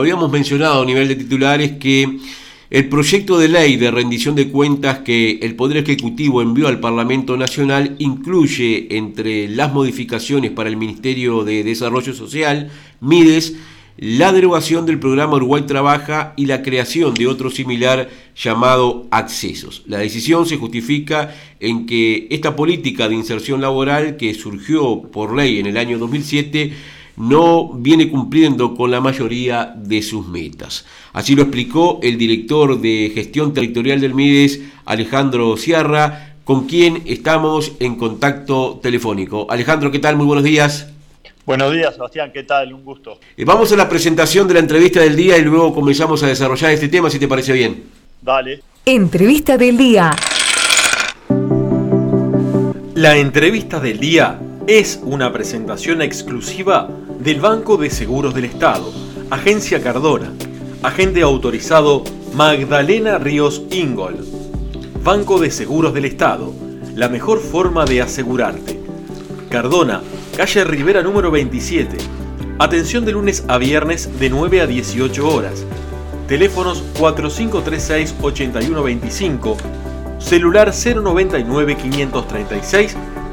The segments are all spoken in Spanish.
Habíamos mencionado a nivel de titulares que el proyecto de ley de rendición de cuentas que el Poder Ejecutivo envió al Parlamento Nacional incluye entre las modificaciones para el Ministerio de Desarrollo Social, MIDES, la derogación del programa Uruguay Trabaja y la creación de otro similar llamado Accesos. La decisión se justifica en que esta política de inserción laboral que surgió por ley en el año 2007 no viene cumpliendo con la mayoría de sus metas. Así lo explicó el director de gestión territorial del MIDES, Alejandro Sierra, con quien estamos en contacto telefónico. Alejandro, ¿qué tal? Muy buenos días. Buenos días, Sebastián, ¿qué tal? Un gusto. Eh, vamos a la presentación de la entrevista del día y luego comenzamos a desarrollar este tema, si te parece bien. Dale. Entrevista del día. La entrevista del día es una presentación exclusiva del Banco de Seguros del Estado, Agencia Cardona, agente autorizado Magdalena Ríos Ingol. Banco de Seguros del Estado, la mejor forma de asegurarte. Cardona calle Rivera número 27. Atención de lunes a viernes de 9 a 18 horas. Teléfonos 4536-8125, celular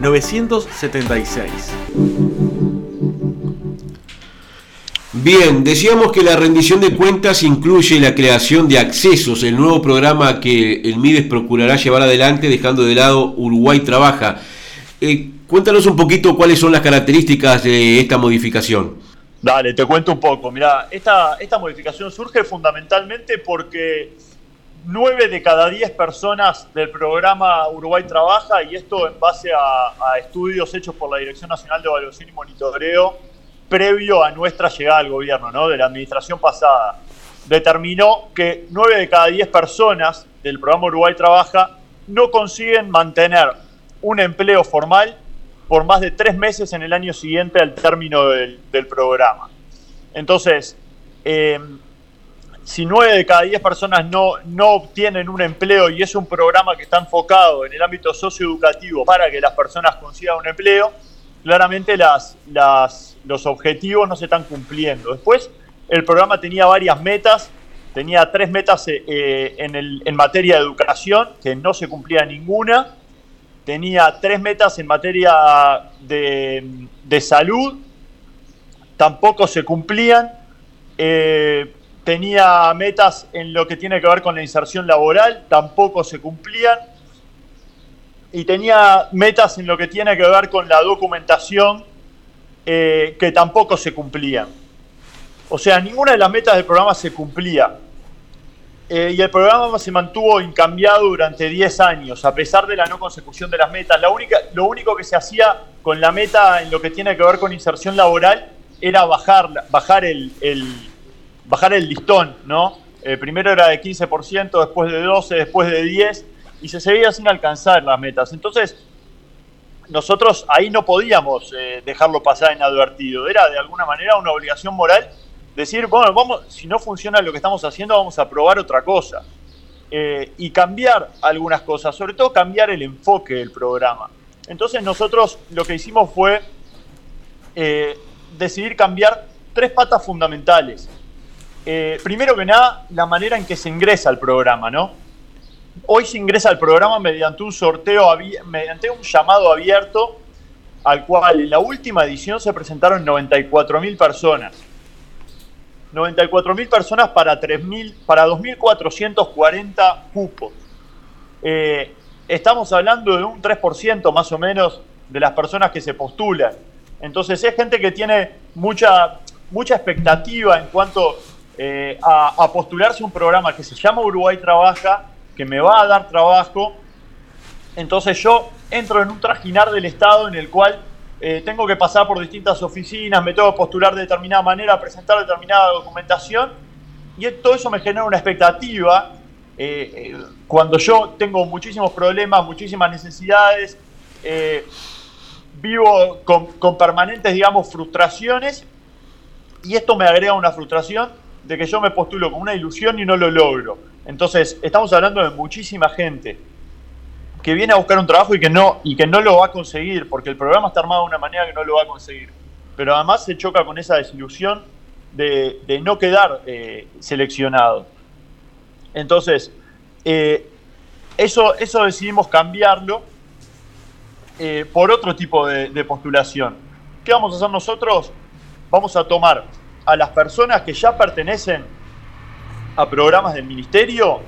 099-536-976. Bien, decíamos que la rendición de cuentas incluye la creación de accesos, el nuevo programa que el MIDES procurará llevar adelante dejando de lado Uruguay Trabaja. Eh, Cuéntanos un poquito cuáles son las características de esta modificación. Dale, te cuento un poco. Mira, esta, esta modificación surge fundamentalmente porque nueve de cada diez personas del programa Uruguay Trabaja, y esto en base a, estudios hechos por la Dirección Nacional de Evaluación y Monitoreo, previo a nuestra llegada al gobierno, ¿no? de la administración pasada, determinó que nueve de cada diez personas del programa Uruguay Trabaja no consiguen mantener un empleo formal por más de tres meses en el año siguiente al término del, programa. Entonces, eh, si nueve de cada diez personas no, no obtienen un empleo y es un programa que está enfocado en el ámbito socioeducativo para que las personas consigan un empleo, claramente las, las, los objetivos no se están cumpliendo. Después, el programa tenía varias metas, tenía tres metas eh, en, el, en materia de educación, que no se cumplía ninguna, tenía tres metas en materia de, salud, tampoco se cumplían. Eh, tenía metas en lo que tiene que ver con la inserción laboral, tampoco se cumplían. Y tenía metas en lo que tiene que ver con la documentación, eh, que tampoco se cumplían. O sea, ninguna de las metas del programa se cumplía. Eh, y el programa se mantuvo incambiado durante 10 años, a pesar de la no consecución de las metas. Lo único que se hacía con la meta en lo que tiene que ver con inserción laboral era bajar, bajar, el, bajar el listón, ¿no? Eh, primero era de 15%, después de 12%, después de 10%, y se seguía sin alcanzar las metas. Entonces, nosotros ahí no podíamos eh, dejarlo pasar inadvertido. Era de alguna manera una obligación moral decir, bueno, vamos, si no funciona lo que estamos haciendo, vamos a probar otra cosa. Eh, y cambiar algunas cosas, sobre todo cambiar el enfoque del programa. Entonces nosotros lo que hicimos fue eh, decidir cambiar tres patas fundamentales. Eh, primero que nada, la manera en que se ingresa al programa, ¿no? Hoy se ingresa al programa mediante un sorteo, mediante un llamado abierto, al cual en la última edición se presentaron 94.000 personas. 94.000 personas para, 3.000, para 2.440 cupos. Eh, estamos hablando de un 3% más o menos de las personas que se postulan. Entonces es gente que tiene mucha, mucha expectativa en cuanto eh, a, a, postularse un programa que se llama Uruguay Trabaja, que me va a dar trabajo. Entonces yo entro en un trajinar del Estado en el cual eh, tengo que pasar por distintas oficinas, me tengo que postular de determinada manera, presentar determinada documentación, y todo eso me genera una expectativa. Eh, cuando yo tengo muchísimos problemas, muchísimas necesidades, vivo con, permanentes, digamos, frustraciones, y esto me agrega una frustración de que yo me postulo con una ilusión y no lo logro. Entonces, estamos hablando de muchísima gente que viene a buscar un trabajo y que no y que no lo va a conseguir, porque el programa está armado de una manera que no lo va a conseguir. Pero además se choca con esa desilusión de, no quedar eh, seleccionado. Entonces, eh, eso, eso decidimos cambiarlo eh, por otro tipo de, de, postulación. ¿Qué vamos a hacer nosotros? Vamos a tomar a las personas que ya pertenecen a programas del ministerio,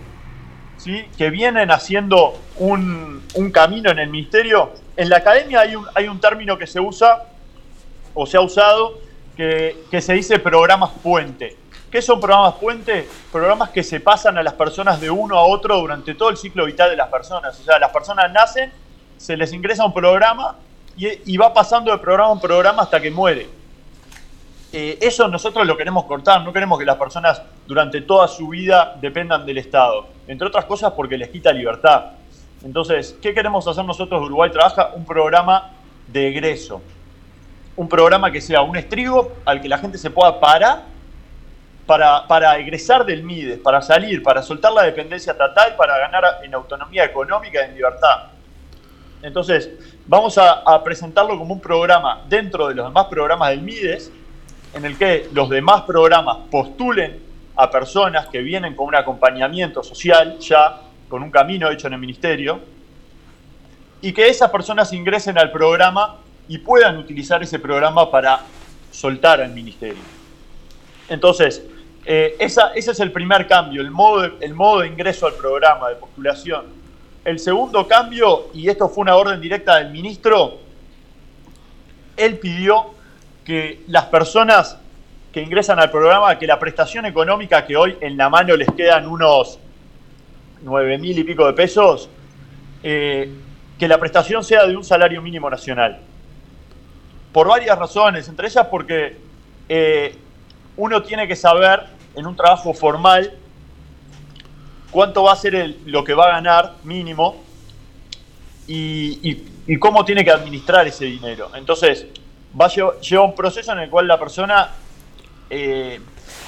¿sí? que vienen haciendo un, un camino en el ministerio. En la academia hay un, hay un término que se usa o se ha usado que, se dice programas puente. ¿Qué son programas puente? Programas que se pasan a las personas de uno a otro durante todo el ciclo vital de las personas. O sea, las personas nacen, se les ingresa un programa y, va pasando de programa en programa hasta que muere. Eh, eso nosotros lo queremos cortar, no queremos que las personas durante toda su vida dependan del Estado. Entre otras cosas porque les quita libertad. Entonces, ¿qué queremos hacer nosotros de Uruguay Trabaja? Un programa de egreso un programa que sea un estribo al que la gente se pueda parar para, para egresar del MIDES, para salir, para soltar la dependencia estatal, para ganar en autonomía económica y en libertad. Entonces, vamos a, presentarlo como un programa dentro de los demás programas del MIDES, en el que los demás programas postulen a personas que vienen con un acompañamiento social ya, con un camino hecho en el ministerio, y que esas personas ingresen al programa y puedan utilizar ese programa para soltar al ministerio. Entonces, eh, ese es el primer cambio, el modo, el modo de ingreso al programa de postulación. El segundo cambio, y esto fue una orden directa del ministro, él pidió que las personas que ingresan al programa, que la prestación económica que hoy en la mano les quedan unos 9 mil y pico de pesos, eh, que la prestación sea de un salario mínimo nacional por varias razones, entre ellas porque eh, uno tiene que saber en un trabajo formal cuánto va a ser lo que va a ganar mínimo y, cómo tiene que administrar ese dinero. Entonces, va a llevar, un proceso en el cual la persona eh,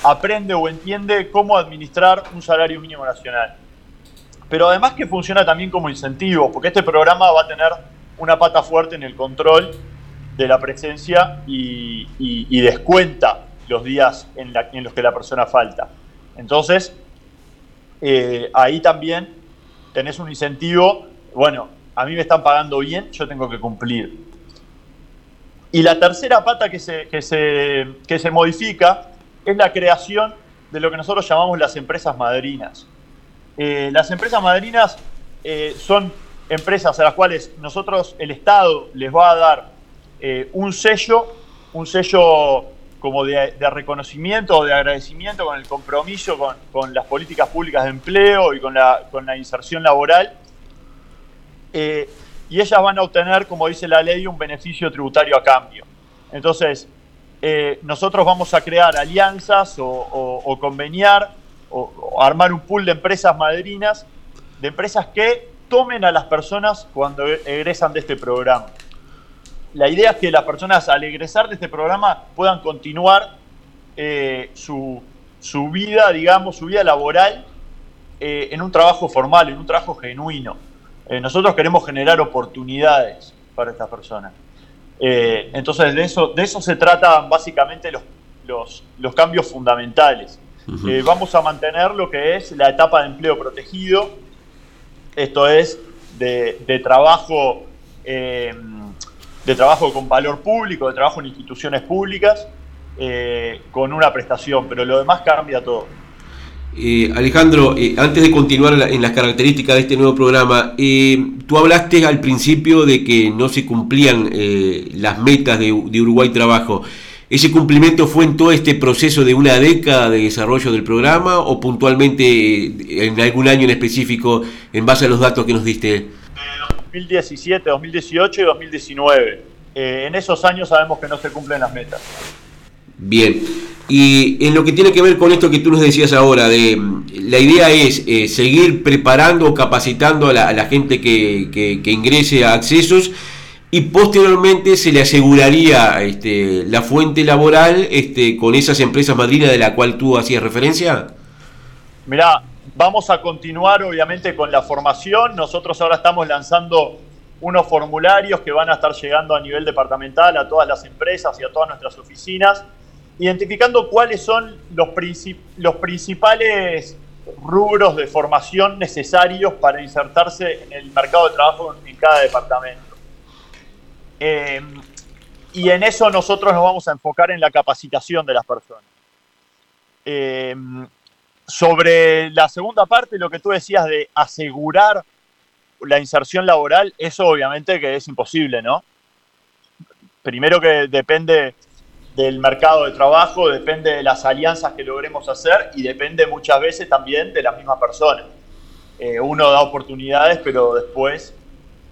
aprende o entiende cómo administrar un salario mínimo nacional. Pero además que funciona también como incentivo, porque este programa va a tener una pata fuerte en el control de la presencia y, descuenta los días en, los que la persona falta. Entonces, eh, ahí también tenés un incentivo, bueno, a mí me están pagando bien, yo tengo que cumplir. Y la tercera pata que se, que se, que se modifica es la creación de lo que nosotros llamamos las empresas madrinas. Eh, las empresas madrinas eh, son empresas a las cuales nosotros, el Estado, les va a dar eh, un sello, un sello como de, reconocimiento o de agradecimiento con el compromiso con, las políticas públicas de empleo y con la, con la inserción laboral. Y ellas van a obtener, como dice la ley, un beneficio tributario a cambio. Entonces, eh, nosotros vamos a crear alianzas o, conveniar o, armar un pool de empresas madrinas, de empresas que tomen a las personas cuando egresan de este programa la idea es que las personas al egresar de este programa puedan continuar eh, su, vida, digamos, su vida laboral eh, en un trabajo formal, en un trabajo genuino. Eh, nosotros queremos generar oportunidades para estas personas. entonces, de eso, de eso se tratan básicamente los, los, cambios fundamentales. vamos a mantener lo que es la etapa de empleo protegido, esto es de, de trabajo de trabajo con valor público, de trabajo en instituciones públicas, eh, con una prestación, pero lo demás cambia todo. Eh, Alejandro, eh, antes de continuar en las características de este nuevo programa, tú hablaste al principio de que no se cumplían las metas de, Uruguay Trabajo. ¿Ese cumplimiento fue en todo este proceso de una década de desarrollo del programa o puntualmente en algún año en específico en base a los datos que nos diste? 2017, 2018 y 2019. Eh, en esos años sabemos que no se cumplen las metas. Bien, y en lo que tiene que ver con esto que tú nos decías ahora, de la idea es eh, seguir preparando o capacitando a la, gente que, ingrese a accesos y posteriormente se le aseguraría este, la fuente laboral este, con esas empresas madrinas de la cual tú hacías referencia. Mirá, Vamos a continuar obviamente con la formación. Nosotros ahora estamos lanzando unos formularios que van a estar llegando a nivel departamental a todas las empresas y a todas nuestras oficinas identificando cuáles son los, los principales rubros de formación necesarios para insertarse en el mercado de trabajo en cada departamento. Eh, y en eso nosotros nos vamos a enfocar en la capacitación de las personas. Eh, sobre la segunda parte, lo que tú decías de asegurar la inserción laboral, eso obviamente que es imposible, ¿no? Primero que depende del mercado de trabajo, depende de las alianzas que logremos hacer y depende muchas veces también de las mismas personas. Eh, uno da oportunidades, pero después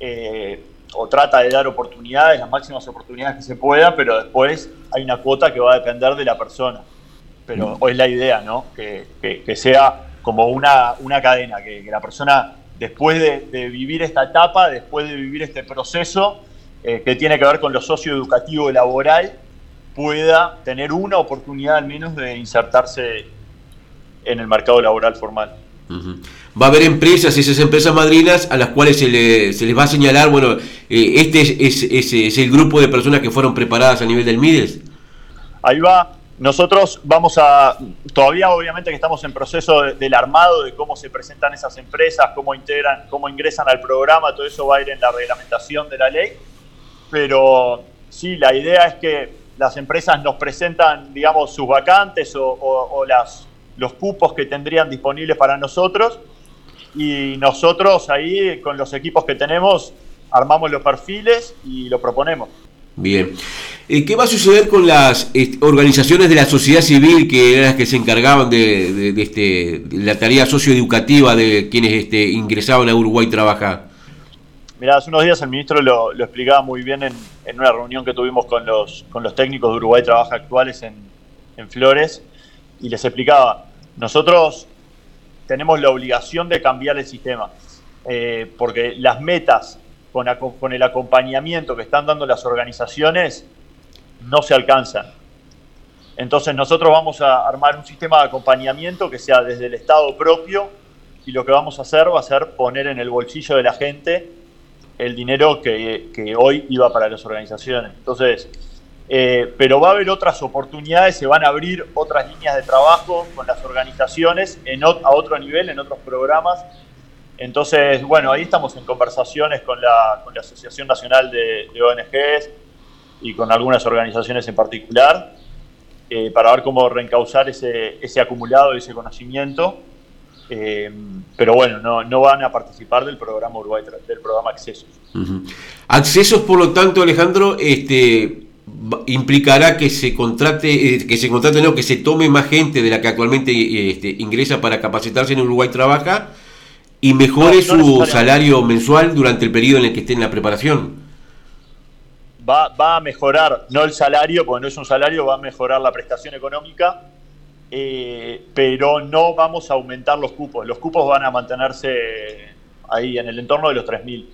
eh, o trata de dar oportunidades, las máximas oportunidades que se pueda, pero después hay una cuota que va a depender de la persona. Pero mm. es la idea, ¿no? Que, sea como una, una cadena, que, la persona, después de, vivir esta etapa, después de vivir este proceso, eh, que tiene que ver con lo socioeducativo y laboral, pueda tener una oportunidad al menos de insertarse en el mercado laboral formal va a haber empresas, esas empresas madrinas, a las cuales se, les va a señalar, bueno, eh, este es, el grupo de personas que fueron preparadas a nivel del MIDES. Ahí va. Nosotros vamos a, todavía obviamente que estamos en proceso del armado de cómo se presentan esas empresas, cómo integran, cómo ingresan al programa, todo eso va a ir en la reglamentación de la ley, pero sí, la idea es que las empresas nos presentan, digamos, sus vacantes o, las, los cupos que tendrían disponibles para nosotros y nosotros ahí con los equipos que tenemos armamos los perfiles y lo proponemos. Bien. Eh, ¿Qué va a suceder con las organizaciones de la sociedad civil que eran las que se encargaban de, este, la tarea socioeducativa de quienes este, ingresaban a Uruguay trabajar? Mira, hace unos días el ministro lo, explicaba muy bien en, una reunión que tuvimos con los, técnicos de Uruguay Trabaja actuales en, en Flores y les explicaba, nosotros tenemos la obligación de cambiar el sistema, eh, porque las metas con, con, el acompañamiento que están dando las organizaciones no se alcanzan. Entonces nosotros vamos a armar un sistema de acompañamiento que sea desde el Estado propio y lo que vamos a hacer va a ser poner en el bolsillo de la gente el dinero que, que hoy iba para las organizaciones. Entonces, eh, pero va a haber otras oportunidades, se van a abrir otras líneas de trabajo con las organizaciones en, a otro nivel, en otros programas. Entonces, bueno, ahí estamos en conversaciones con la, con la Asociación Nacional de, ONGs y con algunas organizaciones en particular eh, para ver cómo reencauzar ese, ese acumulado y ese conocimiento. Eh, pero bueno, no, no, van a participar del programa Uruguay, del programa Accesos. Accesos, por lo tanto, Alejandro, este, implicará que se contrate, eh, que se contrate, no, que se tome más gente de la que actualmente este, ingresa para capacitarse en Uruguay trabaja y mejore su salario mensual durante el periodo en el que esté en la preparación. Va, va, a mejorar, no el salario, porque no es un salario, va a mejorar la prestación económica, eh, pero no vamos a aumentar los cupos. Los cupos van a mantenerse ahí en el entorno de los 3.000.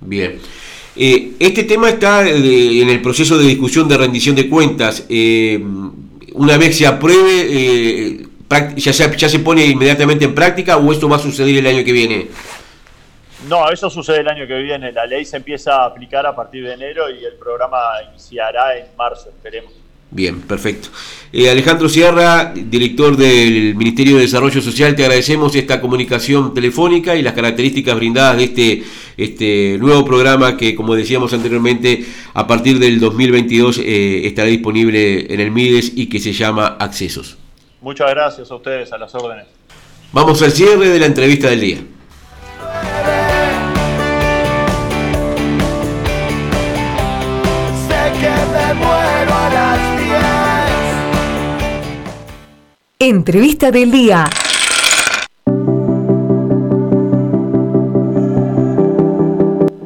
Bien. Eh, este tema está eh, en el proceso de discusión de rendición de cuentas. Eh, una vez se apruebe, ya, se, ¿ya se pone inmediatamente en práctica o esto va a suceder el año que viene? No, eso sucede el año que viene. La ley se empieza a aplicar a partir de enero y el programa iniciará en marzo, esperemos. Bien, perfecto. Eh, Alejandro Sierra, director del Ministerio de Desarrollo Social, te agradecemos esta comunicación telefónica y las características brindadas de este, este nuevo programa que, como decíamos anteriormente, a partir del 2022 eh, estará disponible en el MIDES y que se llama Accesos. Muchas gracias a ustedes, a las órdenes. Vamos al cierre de la entrevista del día. Entrevista del día.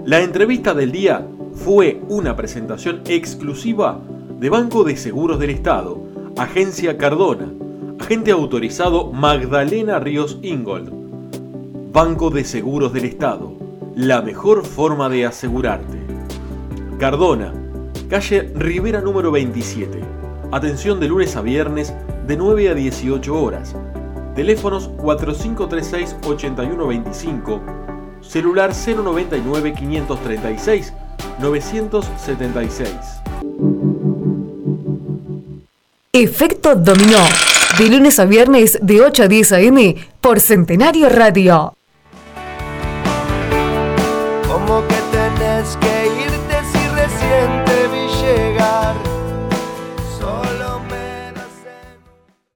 La entrevista del día fue una presentación exclusiva de Banco de Seguros del Estado, Agencia Cardona, agente autorizado Magdalena Ríos Ingold. Banco de Seguros del Estado, la mejor forma de asegurarte. Cardona, calle Rivera número 27. Atención de lunes a viernes de 9 a 18 horas. Teléfonos 4536-8125, celular 099-536-976. Efecto Dominó. De lunes a viernes de 8 a 10 a.m. por Centenario Radio.